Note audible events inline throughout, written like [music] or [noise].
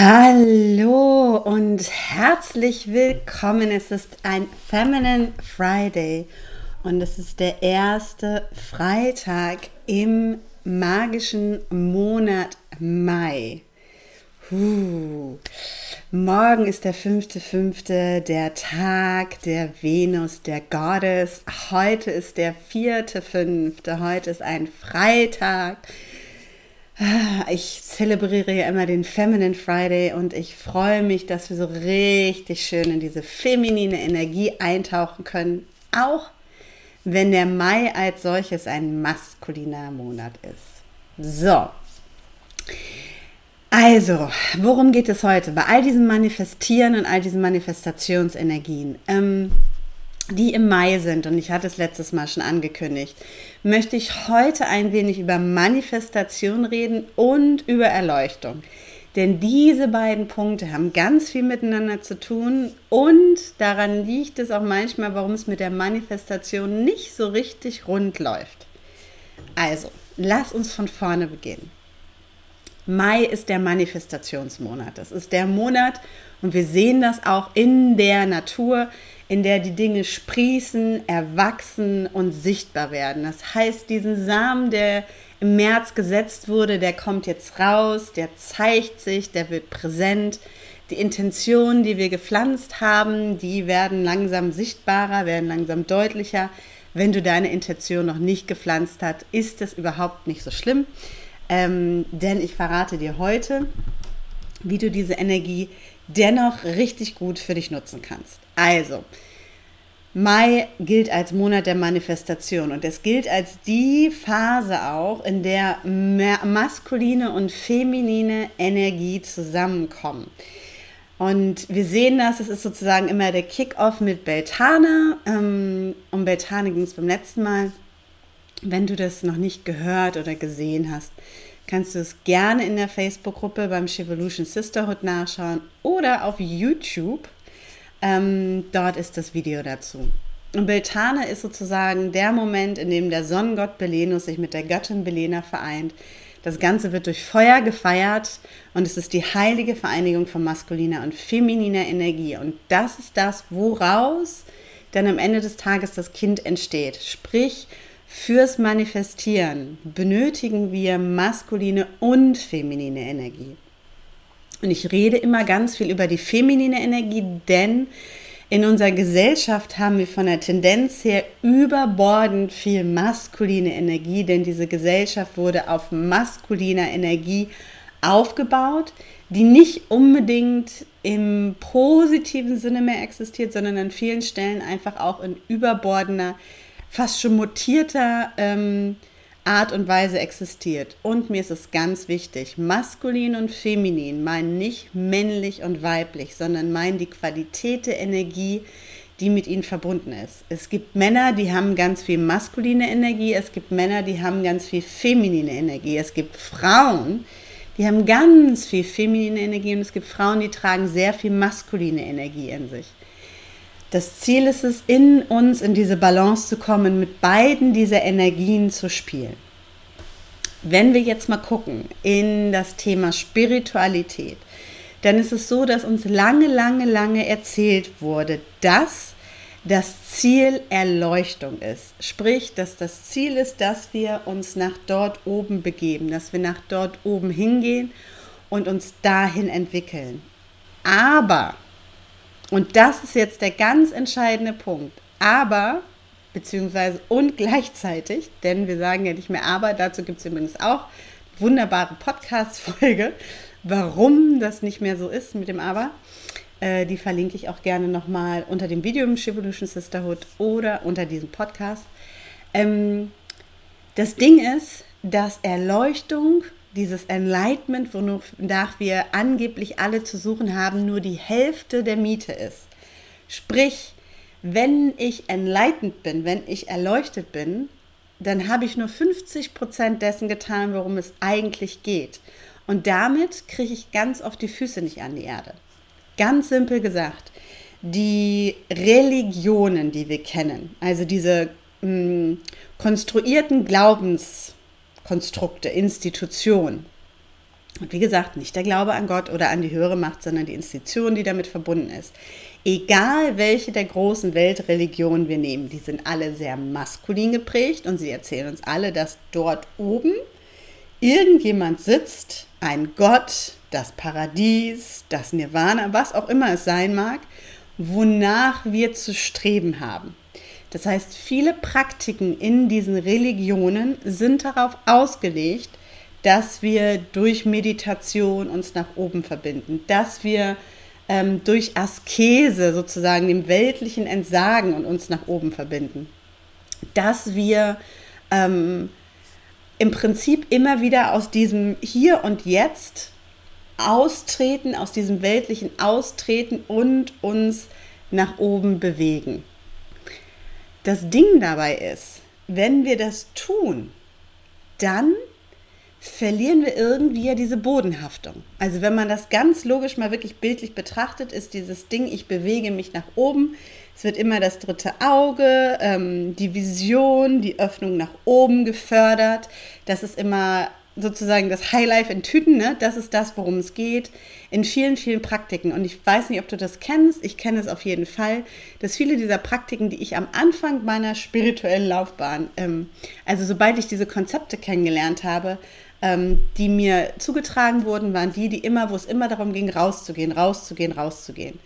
Hallo und herzlich willkommen. Es ist ein Feminine Friday und es ist der erste Freitag im magischen Monat Mai. Huh. Morgen ist der fünfte, fünfte, der Tag der Venus, der Goddess. Heute ist der vierte, fünfte. Heute ist ein Freitag. Ich zelebriere ja immer den Feminine Friday und ich freue mich, dass wir so richtig schön in diese feminine Energie eintauchen können, auch wenn der Mai als solches ein maskuliner Monat ist. So. Also, worum geht es heute? Bei all diesem Manifestieren und all diesen Manifestationsenergien. Ähm, die im Mai sind, und ich hatte es letztes Mal schon angekündigt, möchte ich heute ein wenig über Manifestation reden und über Erleuchtung. Denn diese beiden Punkte haben ganz viel miteinander zu tun und daran liegt es auch manchmal, warum es mit der Manifestation nicht so richtig rund läuft. Also, lass uns von vorne beginnen. Mai ist der Manifestationsmonat. Das ist der Monat und wir sehen das auch in der Natur, in der die Dinge sprießen, erwachsen und sichtbar werden. Das heißt, diesen Samen, der im März gesetzt wurde, der kommt jetzt raus, der zeigt sich, der wird präsent. Die Intentionen, die wir gepflanzt haben, die werden langsam sichtbarer, werden langsam deutlicher. Wenn du deine Intention noch nicht gepflanzt hast, ist es überhaupt nicht so schlimm, ähm, denn ich verrate dir heute, wie du diese Energie dennoch richtig gut für dich nutzen kannst. Also, Mai gilt als Monat der Manifestation und es gilt als die Phase auch, in der maskuline und feminine Energie zusammenkommen. Und wir sehen das, es ist sozusagen immer der Kickoff mit Beltane. Ähm, um Beltane ging es beim letzten Mal. Wenn du das noch nicht gehört oder gesehen hast, kannst du es gerne in der Facebook-Gruppe beim Shevolution Sisterhood nachschauen oder auf YouTube. Ähm, dort ist das Video dazu. Und Beltane ist sozusagen der Moment, in dem der Sonnengott Belenus sich mit der Göttin Belena vereint. Das Ganze wird durch Feuer gefeiert und es ist die heilige Vereinigung von maskuliner und femininer Energie. Und das ist das, woraus dann am Ende des Tages das Kind entsteht. Sprich, Fürs Manifestieren benötigen wir maskuline und feminine Energie. Und ich rede immer ganz viel über die feminine Energie, denn in unserer Gesellschaft haben wir von der Tendenz her überbordend viel maskuline Energie, denn diese Gesellschaft wurde auf maskuliner Energie aufgebaut, die nicht unbedingt im positiven Sinne mehr existiert, sondern an vielen Stellen einfach auch in überbordender fast schon mutierter ähm, Art und Weise existiert. Und mir ist es ganz wichtig, maskulin und feminin meinen nicht männlich und weiblich, sondern meinen die Qualität der Energie, die mit ihnen verbunden ist. Es gibt Männer, die haben ganz viel maskuline Energie, es gibt Männer, die haben ganz viel feminine Energie, es gibt Frauen, die haben ganz viel feminine Energie und es gibt Frauen, die tragen sehr viel maskuline Energie in sich. Das Ziel ist es, in uns in diese Balance zu kommen, mit beiden dieser Energien zu spielen. Wenn wir jetzt mal gucken in das Thema Spiritualität, dann ist es so, dass uns lange, lange, lange erzählt wurde, dass das Ziel Erleuchtung ist. Sprich, dass das Ziel ist, dass wir uns nach dort oben begeben, dass wir nach dort oben hingehen und uns dahin entwickeln. Aber und das ist jetzt der ganz entscheidende Punkt. Aber, beziehungsweise und gleichzeitig, denn wir sagen ja nicht mehr aber, dazu gibt es übrigens auch wunderbare Podcast-Folge, warum das nicht mehr so ist mit dem aber. Äh, die verlinke ich auch gerne nochmal unter dem Video im Shivolution Sisterhood oder unter diesem Podcast. Ähm, das Ding ist, dass Erleuchtung dieses Enlightenment, wonach wir angeblich alle zu suchen haben, nur die Hälfte der Miete ist. Sprich, wenn ich enlightened bin, wenn ich erleuchtet bin, dann habe ich nur 50 Prozent dessen getan, worum es eigentlich geht. Und damit kriege ich ganz oft die Füße nicht an die Erde. Ganz simpel gesagt, die Religionen, die wir kennen, also diese mh, mm, konstruierten Glaubenskonstrukte, Institutionen, und wie gesagt, nicht der Glaube an Gott oder an die höhere Macht, sondern die Institution, die damit verbunden ist. Egal welche der großen Weltreligionen wir nehmen, die sind alle sehr maskulin geprägt und sie erzählen uns alle, dass dort oben irgendjemand sitzt, ein Gott, das Paradies, das Nirvana, was auch immer es sein mag, wonach wir zu streben haben. Das heißt, viele Praktiken in diesen Religionen sind darauf ausgelegt, dass wir durch Meditation uns nach oben verbinden, dass wir ähm, durch Askese sozusagen dem Weltlichen entsagen und uns nach oben verbinden, dass wir ähm, im Prinzip immer wieder aus diesem Hier und Jetzt austreten, aus diesem Weltlichen austreten und uns nach oben bewegen. Das Ding dabei ist, wenn wir das tun, dann verlieren wir irgendwie ja diese Bodenhaftung. Also wenn man das ganz logisch mal wirklich bildlich betrachtet, ist dieses Ding, ich bewege mich nach oben, es wird immer das dritte Auge, ähm, die Vision, die Öffnung nach oben gefördert. Das ist immer sozusagen das Highlife in Tüten, ne? das ist das, worum es geht, in vielen, vielen Praktiken. Und ich weiß nicht, ob du das kennst, ich kenne es auf jeden Fall, dass viele dieser Praktiken, die ich am Anfang meiner spirituellen Laufbahn, ähm, also sobald ich diese Konzepte kennengelernt habe, ähm, die mir zugetragen wurden, waren die, die immer, wo es immer darum ging, rauszugehen, rauszugehen, rauszugehen.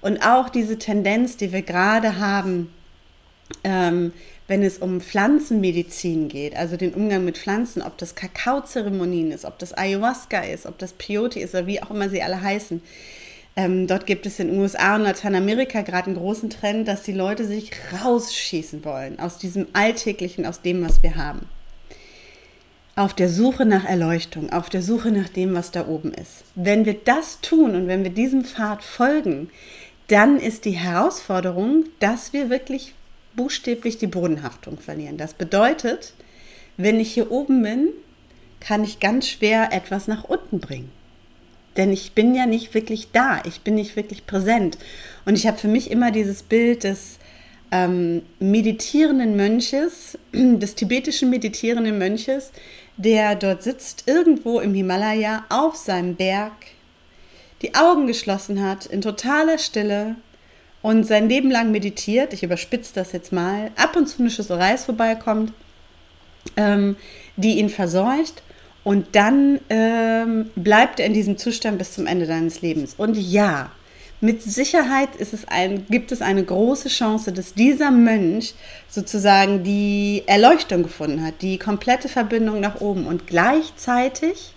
Und auch diese Tendenz, die wir gerade haben, ähm, wenn es um Pflanzenmedizin geht, also den Umgang mit Pflanzen, ob das Kakaozeremonien ist, ob das Ayahuasca ist, ob das Peyote ist oder wie auch immer sie alle heißen. Ähm, dort gibt es in den USA und Lateinamerika gerade einen großen Trend, dass die Leute sich rausschießen wollen aus diesem Alltäglichen, aus dem, was wir haben auf der Suche nach Erleuchtung, auf der Suche nach dem, was da oben ist. Wenn wir das tun und wenn wir diesem Pfad folgen, dann ist die Herausforderung, dass wir wirklich buchstäblich die Bodenhaftung verlieren. Das bedeutet, wenn ich hier oben bin, kann ich ganz schwer etwas nach unten bringen. Denn ich bin ja nicht wirklich da, ich bin nicht wirklich präsent. Und ich habe für mich immer dieses Bild des ähm, meditierenden Mönches, [clears throat] des tibetischen meditierenden Mönches, der dort sitzt, irgendwo im Himalaya auf seinem Berg, die Augen geschlossen hat, in totaler Stille und sein Leben lang meditiert. Ich überspitze das jetzt mal. Ab und zu eine Schüssel Reis vorbeikommt, ähm, die ihn verseucht. Und dann ähm, bleibt er in diesem Zustand bis zum Ende seines Lebens. Und ja, mit Sicherheit ist es ein, gibt es eine große Chance, dass dieser Mönch sozusagen die Erleuchtung gefunden hat, die komplette Verbindung nach oben. Und gleichzeitig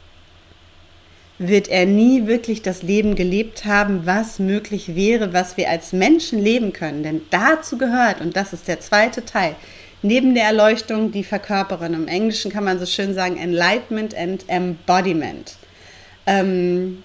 wird er nie wirklich das Leben gelebt haben, was möglich wäre, was wir als Menschen leben können. Denn dazu gehört, und das ist der zweite Teil, neben der Erleuchtung die Verkörperung. Im Englischen kann man so schön sagen, Enlightenment and Embodiment. Ähm,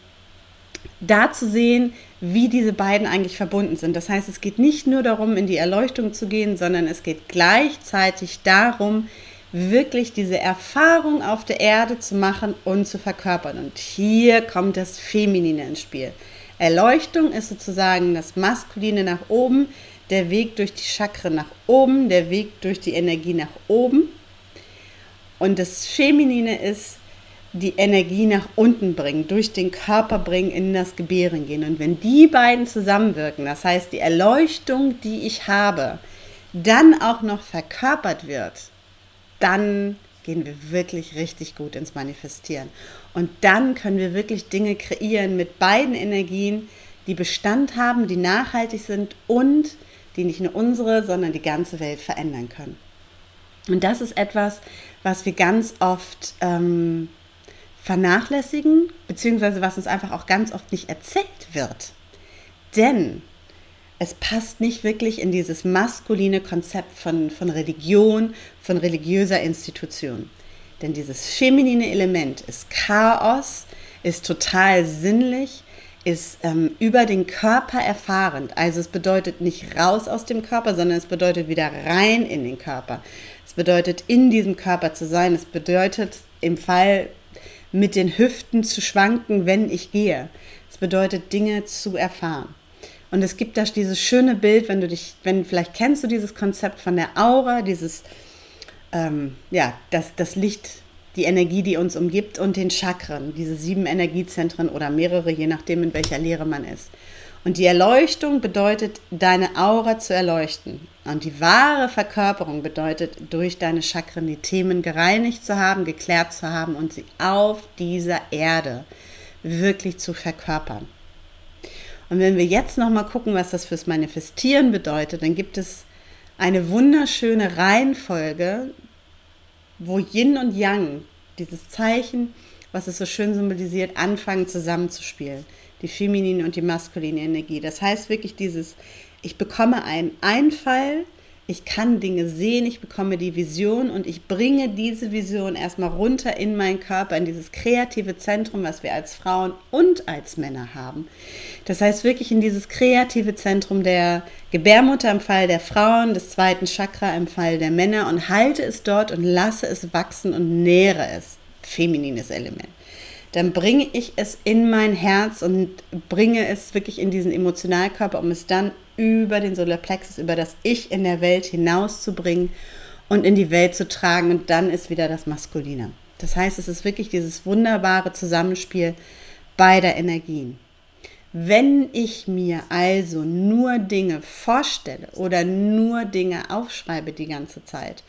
da zu sehen, wie diese beiden eigentlich verbunden sind. Das heißt, es geht nicht nur darum, in die Erleuchtung zu gehen, sondern es geht gleichzeitig darum, wirklich diese Erfahrung auf der Erde zu machen und zu verkörpern. Und hier kommt das Feminine ins Spiel. Erleuchtung ist sozusagen das Maskuline nach oben, der Weg durch die Chakren nach oben, der Weg durch die Energie nach oben. Und das Feminine ist die Energie nach unten bringen, durch den Körper bringen, in das Gebären gehen. Und wenn die beiden zusammenwirken, das heißt die Erleuchtung, die ich habe, dann auch noch verkörpert wird, dann gehen wir wirklich richtig gut ins Manifestieren. Und dann können wir wirklich Dinge kreieren mit beiden Energien, die Bestand haben, die nachhaltig sind und die nicht nur unsere, sondern die ganze Welt verändern können. Und das ist etwas, was wir ganz oft ähm, vernachlässigen, beziehungsweise was uns einfach auch ganz oft nicht erzählt wird. Denn es passt nicht wirklich in dieses maskuline Konzept von, von Religion, von religiöser Institution. Denn dieses feminine Element ist Chaos, ist total sinnlich, ist ähm, über den Körper erfahrend. Also es bedeutet nicht raus aus dem Körper, sondern es bedeutet wieder rein in den Körper. Es bedeutet in diesem Körper zu sein. Es bedeutet im Fall mit den Hüften zu schwanken, wenn ich gehe. Es bedeutet Dinge zu erfahren. Und es gibt da dieses schöne Bild, wenn du dich, wenn vielleicht kennst du dieses Konzept von der Aura, dieses, ähm, ja, das, das Licht die Energie, die uns umgibt und den Chakren, diese sieben Energiezentren oder mehrere, je nachdem, in welcher Lehre man ist. Und die Erleuchtung bedeutet, deine Aura zu erleuchten. Und die wahre Verkörperung bedeutet, durch deine Chakren die Themen gereinigt zu haben, geklärt zu haben und sie auf dieser Erde wirklich zu verkörpern. Und wenn wir jetzt nochmal gucken, was das fürs Manifestieren bedeutet, dann gibt es eine wunderschöne Reihenfolge, wo Yin und Yang, dieses Zeichen, was es so schön symbolisiert, anfangen zusammenzuspielen. Die feminine und die maskuline Energie. Das heißt wirklich dieses, ich bekomme einen Einfall, ich kann Dinge sehen, ich bekomme die Vision und ich bringe diese Vision erstmal runter in meinen Körper, in dieses kreative Zentrum, was wir als Frauen und als Männer haben. Das heißt wirklich in dieses kreative Zentrum der Gebärmutter im Fall der Frauen, des zweiten Chakra im Fall der Männer und halte es dort und lasse es wachsen und nähre es. Feminines Element dann bringe ich es in mein Herz und bringe es wirklich in diesen Emotionalkörper, um es dann über den Solarplexus, über das Ich in der Welt hinauszubringen und in die Welt zu tragen. Und dann ist wieder das Maskuline. Das heißt, es ist wirklich dieses wunderbare Zusammenspiel beider Energien. Wenn ich mir also nur Dinge vorstelle oder nur Dinge aufschreibe die ganze Zeit,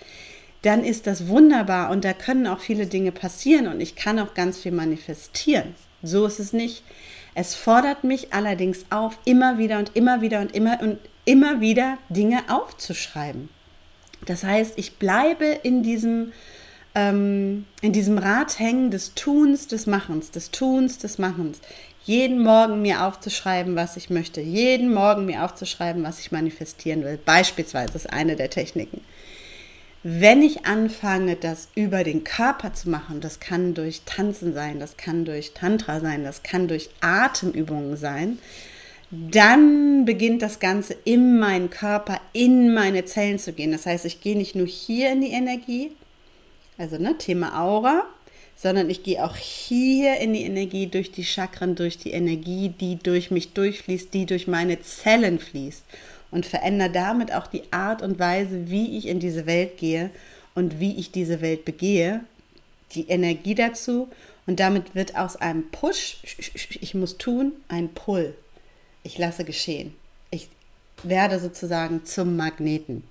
dann ist das wunderbar und da können auch viele Dinge passieren und ich kann auch ganz viel manifestieren. So ist es nicht. Es fordert mich allerdings auf, immer wieder und immer wieder und immer und immer wieder Dinge aufzuschreiben. Das heißt, ich bleibe in diesem, ähm, in diesem Rad hängen des Tuns, des Machens, des Tuns, des Machens. Jeden Morgen mir aufzuschreiben, was ich möchte. Jeden Morgen mir aufzuschreiben, was ich manifestieren will. Beispielsweise ist eine der Techniken. Wenn ich anfange, das über den Körper zu machen, das kann durch Tanzen sein, das kann durch Tantra sein, das kann durch Atemübungen sein, dann beginnt das Ganze in meinen Körper, in meine Zellen zu gehen. Das heißt, ich gehe nicht nur hier in die Energie, also ne, Thema Aura, sondern ich gehe auch hier in die Energie durch die Chakren, durch die Energie, die durch mich durchfließt, die durch meine Zellen fließt und verändere damit auch die Art und Weise, wie ich in diese Welt gehe und wie ich diese Welt begehe, die Energie dazu und damit wird aus einem Push, ich muss tun, ein Pull. Ich lasse geschehen. Ich werde sozusagen zum Magneten.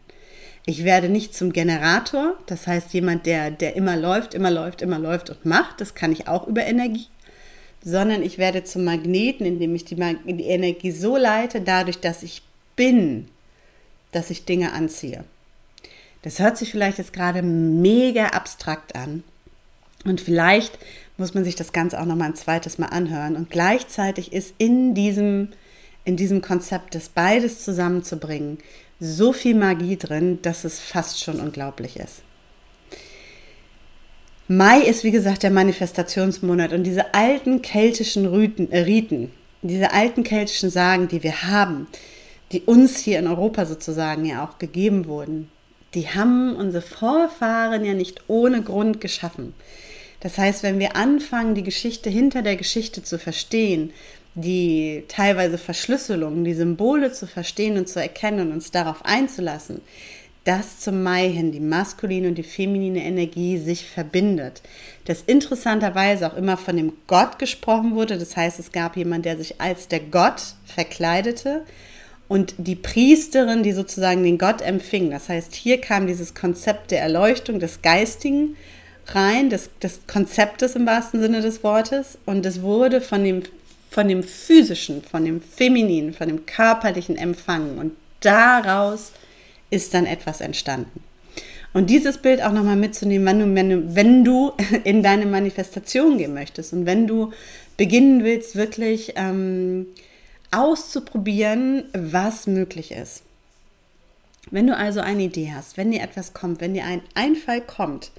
Ich werde nicht zum Generator, das heißt jemand, der, der immer läuft, immer läuft, immer läuft und macht, das kann ich auch über Energie, sondern ich werde zum Magneten, indem ich die, die Energie so leite, dadurch, dass ich bin, dass ich Dinge anziehe. Das hört sich vielleicht jetzt gerade mega abstrakt an. Und vielleicht muss man sich das Ganze auch noch mal ein zweites Mal anhören. Und gleichzeitig ist in diesem, in diesem Konzept, das beides zusammenzubringen, so viel Magie drin, dass es fast schon unglaublich ist. Mai ist, wie gesagt, der Manifestationsmonat und diese alten keltischen äh, Riten, diese alten keltischen Sagen, die wir haben, die uns hier in Europa sozusagen ja auch gegeben wurden, die haben unsere Vorfahren ja nicht ohne Grund geschaffen. Das heißt, wenn wir anfangen, die Geschichte hinter der Geschichte zu verstehen, die teilweise Verschlüsselungen, die Symbole zu verstehen und zu erkennen und uns darauf einzulassen, dass zum Mai hin die maskuline und die feminine Energie sich verbindet. Dass interessanterweise auch immer von dem Gott gesprochen wurde. Das heißt, es gab jemanden, der sich als der Gott verkleidete und die Priesterin, die sozusagen den Gott empfing. Das heißt, hier kam dieses Konzept der Erleuchtung, des Geistigen rein, des, des Konzeptes im wahrsten Sinne des Wortes. Und es wurde von dem, von dem Physischen, von dem Femininen, von dem Körperlichen empfangen. Und daraus ist dann etwas entstanden. Und dieses Bild auch nochmal mitzunehmen, wenn du, wenn, du, wenn du [laughs] in deine Manifestation gehen möchtest und wenn du beginnen willst, wirklich ähm, auszuprobieren, was möglich ist. Wenn du also eine Idee hast, wenn dir etwas kommt, wenn dir ein Einfall kommt,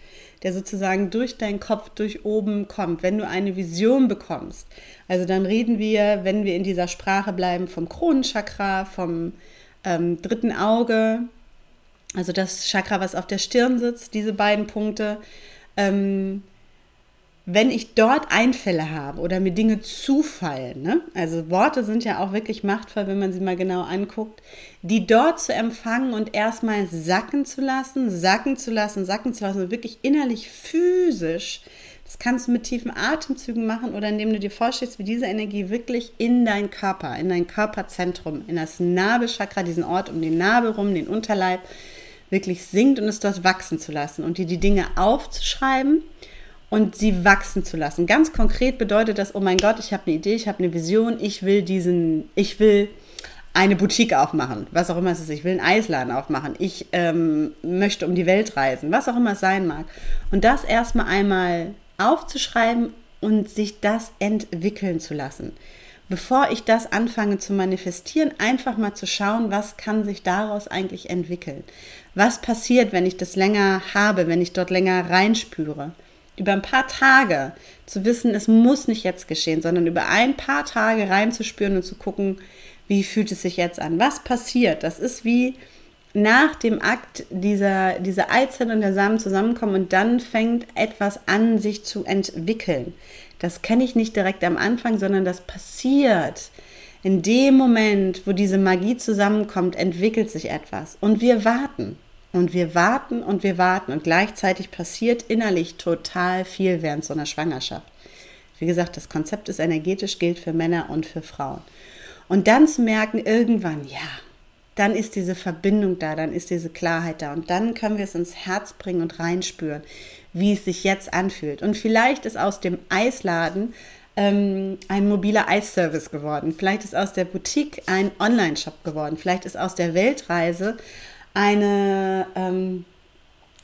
der sozusagen durch deinen Kopf, durch oben kommt, wenn du eine Vision bekommst. Also dann reden wir, wenn wir in dieser Sprache bleiben, vom Kronenchakra, vom ähm, dritten Auge, also das Chakra, was auf der Stirn sitzt, diese beiden Punkte. Ähm, wenn ich dort Einfälle habe oder mir Dinge zufallen, ne? also Worte sind ja auch wirklich machtvoll, wenn man sie mal genau anguckt, die dort zu empfangen und erstmal sacken zu lassen, sacken zu lassen, sacken zu lassen wirklich innerlich physisch. Das kannst du mit tiefen Atemzügen machen oder indem du dir vorstellst, wie diese Energie wirklich in deinen Körper, in dein Körperzentrum, in das Nabelchakra, diesen Ort um den Nabel rum, den Unterleib, wirklich sinkt und es dort wachsen zu lassen und dir die Dinge aufzuschreiben und sie wachsen zu lassen. Ganz konkret bedeutet das, oh mein Gott, ich habe eine Idee, ich habe eine Vision, ich will diesen, ich will eine Boutique aufmachen, was auch immer es ist, ich will einen Eisladen aufmachen, ich ähm, möchte um die Welt reisen, was auch immer es sein mag. Und das erstmal einmal aufzuschreiben und sich das entwickeln zu lassen. Bevor ich das anfange zu manifestieren, einfach mal zu schauen, was kann sich daraus eigentlich entwickeln. Was passiert, wenn ich das länger habe, wenn ich dort länger reinspüre? Über ein paar Tage zu wissen, es muss nicht jetzt geschehen, sondern über ein paar Tage reinzuspüren und zu gucken, wie fühlt es sich jetzt an? Was passiert? Das ist wie nach dem Akt dieser, dieser Eizelle und der Samen zusammenkommen und dann fängt etwas an, sich zu entwickeln. Das kenne ich nicht direkt am Anfang, sondern das passiert. In dem Moment, wo diese Magie zusammenkommt, entwickelt sich etwas. Und wir warten. Und wir warten und wir warten und gleichzeitig passiert innerlich total viel während so einer Schwangerschaft. Wie gesagt, das Konzept ist energetisch, gilt für Männer und für Frauen. Und dann zu merken, irgendwann, ja, dann ist diese Verbindung da, dann ist diese Klarheit da und dann können wir es ins Herz bringen und reinspüren, wie es sich jetzt anfühlt. Und vielleicht ist aus dem Eisladen ähm, ein mobiler Eisservice geworden. Vielleicht ist aus der Boutique ein Online-Shop geworden. Vielleicht ist aus der Weltreise eine, ähm,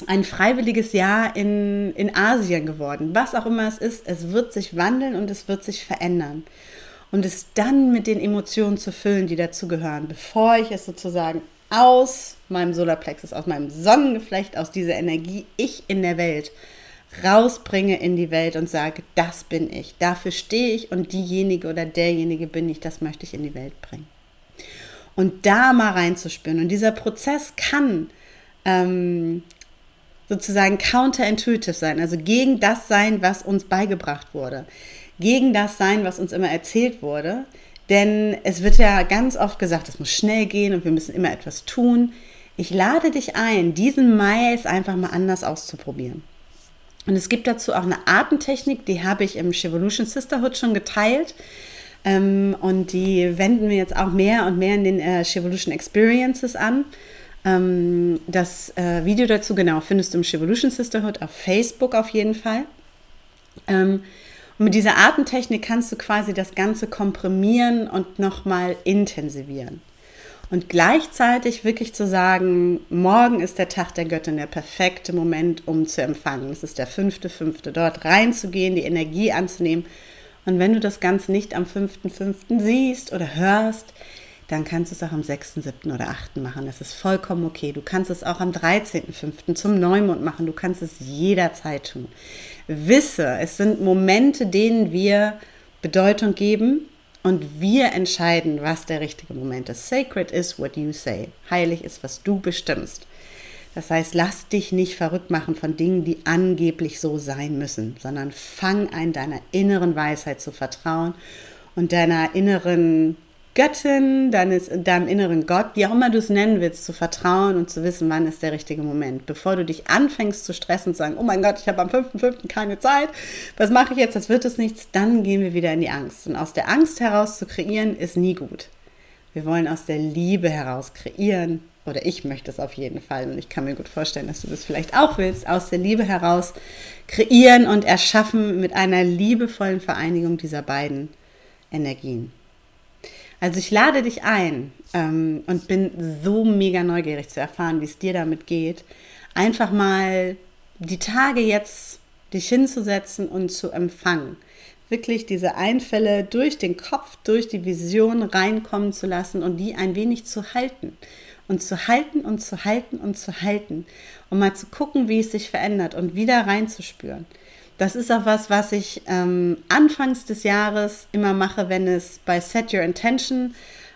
ein freiwilliges Jahr in, in Asien geworden. Was auch immer es ist, es wird sich wandeln und es wird sich verändern. Und es dann mit den Emotionen zu füllen, die dazugehören, bevor ich es sozusagen aus meinem Solarplexus, aus meinem Sonnengeflecht, aus dieser Energie, ich in der Welt, rausbringe in die Welt und sage, das bin ich, dafür stehe ich und diejenige oder derjenige bin ich, das möchte ich in die Welt bringen und da mal reinzuspüren. Und dieser Prozess kann ähm, sozusagen counterintuitive sein, also gegen das sein, was uns beigebracht wurde, gegen das sein, was uns immer erzählt wurde. Denn es wird ja ganz oft gesagt, es muss schnell gehen und wir müssen immer etwas tun. Ich lade dich ein, diesen Mai es einfach mal anders auszuprobieren. Und es gibt dazu auch eine Artentechnik, die habe ich im Shevolution Sisterhood schon geteilt. Ähm, und die wenden wir jetzt auch mehr und mehr in den äh, Shevolution Experiences an. Ähm, das äh, Video dazu, genau, findest du im Shevolution Sisterhood auf Facebook auf jeden Fall. Ähm, und mit dieser Atemtechnik kannst du quasi das Ganze komprimieren und nochmal intensivieren. Und gleichzeitig wirklich zu sagen, morgen ist der Tag der Göttin der perfekte Moment, um zu empfangen. Es ist der fünfte, fünfte, dort reinzugehen, die Energie anzunehmen und wenn du das Ganze nicht am 5.5. siehst oder hörst, dann kannst du es auch am 6., 7. oder 8. machen. Das ist vollkommen okay. Du kannst es auch am 13.5. zum Neumond machen. Du kannst es jederzeit tun. Wisse, es sind Momente, denen wir Bedeutung geben und wir entscheiden, was der richtige Moment ist. Sacred is what you say. Heilig ist, was du bestimmst. Das heißt, lass dich nicht verrückt machen von Dingen, die angeblich so sein müssen, sondern fang an, deiner inneren Weisheit zu vertrauen und deiner inneren Göttin, deines, deinem inneren Gott, wie auch immer du es nennen willst, zu vertrauen und zu wissen, wann ist der richtige Moment. Bevor du dich anfängst zu stressen und zu sagen, oh mein Gott, ich habe am 5.5. keine Zeit, was mache ich jetzt, das wird es nichts, dann gehen wir wieder in die Angst. Und aus der Angst heraus zu kreieren, ist nie gut. Wir wollen aus der Liebe heraus kreieren, oder ich möchte es auf jeden Fall und ich kann mir gut vorstellen, dass du das vielleicht auch willst, aus der Liebe heraus kreieren und erschaffen mit einer liebevollen Vereinigung dieser beiden Energien. Also ich lade dich ein ähm, und bin so mega neugierig zu erfahren, wie es dir damit geht, einfach mal die Tage jetzt dich hinzusetzen und zu empfangen. wirklich diese Einfälle durch den Kopf, durch die Vision reinkommen zu lassen und die ein wenig zu halten. Und zu halten und zu halten und zu halten. Um mal zu gucken, wie es sich verändert und wieder reinzuspüren. Das ist auch was, was ich ähm, anfangs des Jahres immer mache, wenn es bei Set Your Intention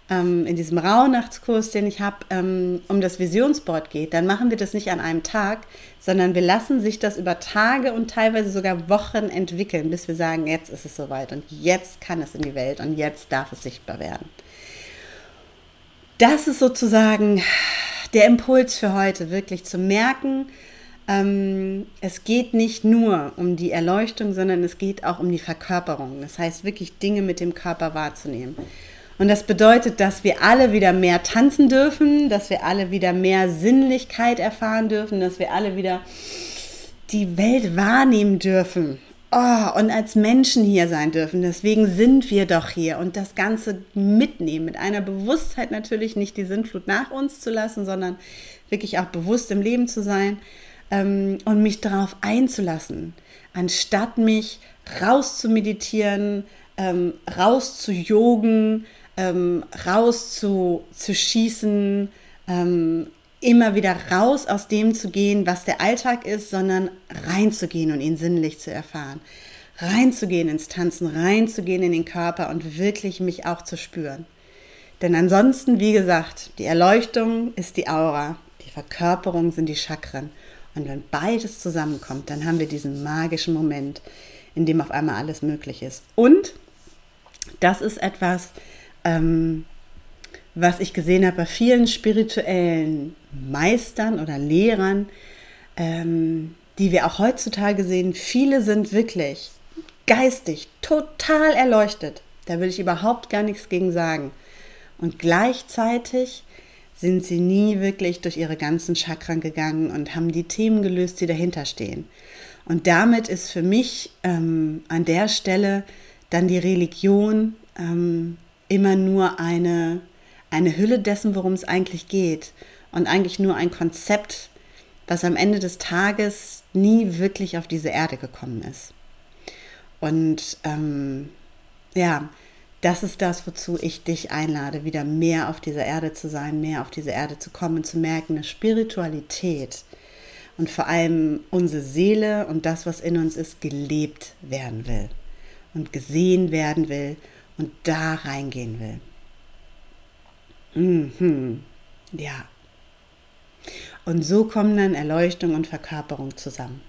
ähm, in diesem Rauhnachtskurs, den ich habe, ähm, um das Visionsboard geht. Dann machen wir das nicht an einem Tag, sondern wir lassen sich das über Tage und teilweise sogar Wochen entwickeln, bis wir sagen, jetzt ist es soweit und jetzt kann es in die Welt und jetzt darf es sichtbar werden. Das ist sozusagen der Impuls für heute, wirklich zu merken, ähm, es geht nicht nur um die Erleuchtung, sondern es geht auch um die Verkörperung. Das heißt, wirklich Dinge mit dem Körper wahrzunehmen. Und das bedeutet, dass wir alle wieder mehr tanzen dürfen, dass wir alle wieder mehr Sinnlichkeit erfahren dürfen, dass wir alle wieder die Welt wahrnehmen dürfen. Oh, und als Menschen hier sein dürfen. Deswegen sind wir doch hier und das Ganze mitnehmen, mit einer Bewusstheit natürlich nicht die Sinnflut nach uns zu lassen, sondern wirklich auch bewusst im Leben zu sein ähm, und mich darauf einzulassen, anstatt mich raus zu meditieren, ähm, raus zu yogen, ähm, raus zu, zu schießen, ähm, immer wieder raus aus dem zu gehen, was der Alltag ist, sondern reinzugehen und ihn sinnlich zu erfahren. Reinzugehen ins Tanzen, reinzugehen in den Körper und wirklich mich auch zu spüren. Denn ansonsten, wie gesagt, die Erleuchtung ist die Aura, die Verkörperung sind die Chakren. Und wenn beides zusammenkommt, dann haben wir diesen magischen Moment, in dem auf einmal alles möglich ist. Und das ist etwas, ähm, was ich gesehen habe bei vielen spirituellen Meistern oder Lehrern, ähm, die wir auch heutzutage sehen. Viele sind wirklich geistig total erleuchtet. Da will ich überhaupt gar nichts gegen sagen. Und gleichzeitig sind sie nie wirklich durch ihre ganzen Chakren gegangen und haben die Themen gelöst, die dahinter stehen. Und damit ist für mich ähm, an der Stelle dann die Religion ähm, immer nur eine, eine Hülle dessen, worum es eigentlich geht. Und eigentlich nur ein Konzept, was am Ende des Tages nie wirklich auf diese Erde gekommen ist. Und ähm, ja, das ist das, wozu ich dich einlade, wieder mehr auf dieser Erde zu sein, mehr auf diese Erde zu kommen, zu merken, eine Spiritualität und vor allem unsere Seele und das, was in uns ist, gelebt werden will und gesehen werden will und da reingehen will. Mhm. Ja. Und so kommen dann Erleuchtung und Verkörperung zusammen.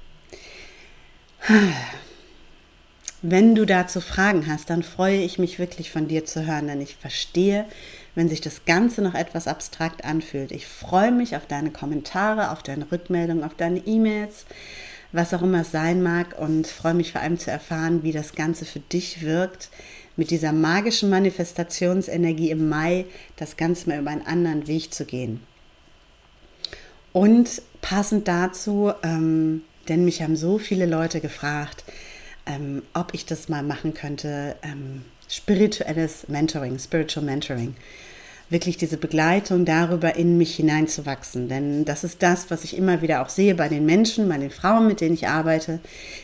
Wenn du dazu Fragen hast, dann freue ich mich wirklich von dir zu hören, denn ich verstehe, wenn sich das Ganze noch etwas abstrakt anfühlt. Ich freue mich auf deine Kommentare, auf deine Rückmeldungen, auf deine E-Mails, was auch immer es sein mag und freue mich vor allem zu erfahren, wie das Ganze für dich wirkt, mit dieser magischen Manifestationsenergie im Mai das Ganze mal über einen anderen Weg zu gehen. Und passend dazu, ähm, denn mich haben so viele Leute gefragt, ähm, ob ich das mal machen könnte. Ähm, spirituelles Mentoring, Spiritual Mentoring. Wirklich diese Begleitung darüber, in mich hineinzuwachsen. Denn das ist das, was ich immer wieder auch sehe bei den Menschen, bei den Frauen, mit denen ich arbeite,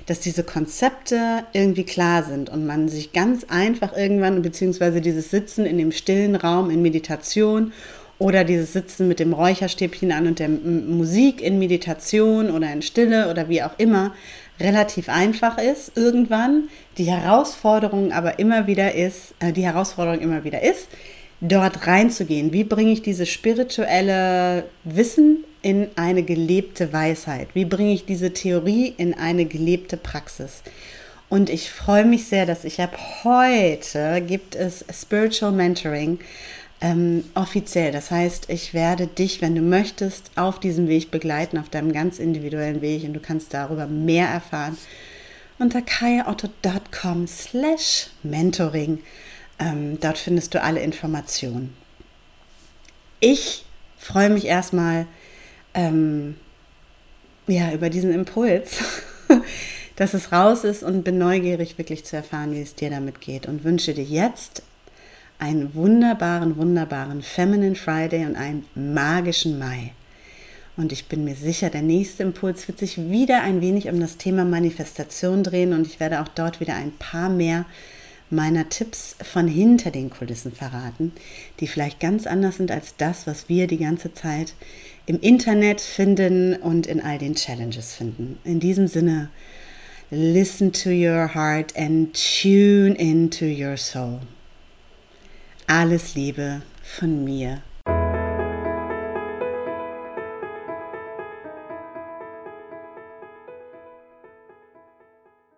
dass diese Konzepte irgendwie klar sind und man sich ganz einfach irgendwann, beziehungsweise dieses Sitzen in dem stillen Raum in Meditation oder dieses Sitzen mit dem Räucherstäbchen an und der Musik in Meditation oder in Stille oder wie auch immer, relativ einfach ist irgendwann, die Herausforderung aber immer wieder ist, äh, die Herausforderung immer wieder ist, dort reinzugehen. Wie bringe ich dieses spirituelle Wissen in eine gelebte Weisheit? Wie bringe ich diese Theorie in eine gelebte Praxis? Und ich freue mich sehr, dass ich ab heute gibt es Spiritual Mentoring ähm, offiziell. Das heißt, ich werde dich, wenn du möchtest, auf diesem Weg begleiten, auf deinem ganz individuellen Weg und du kannst darüber mehr erfahren unter kayaotto.com slash mentoring. Ähm, dort findest du alle Informationen. Ich freue mich erstmal ähm, ja, über diesen Impuls, [laughs] dass es raus ist und bin neugierig, wirklich zu erfahren, wie es dir damit geht und wünsche dir jetzt einen wunderbaren, wunderbaren Feminine Friday und einen magischen Mai. Und ich bin mir sicher, der nächste Impuls wird sich wieder ein wenig um das Thema Manifestation drehen und ich werde auch dort wieder ein paar mehr meiner Tipps von hinter den Kulissen verraten, die vielleicht ganz anders sind als das, was wir die ganze Zeit im Internet finden und in all den Challenges finden. In diesem Sinne, listen to your heart and tune into your soul. Alles Liebe von mir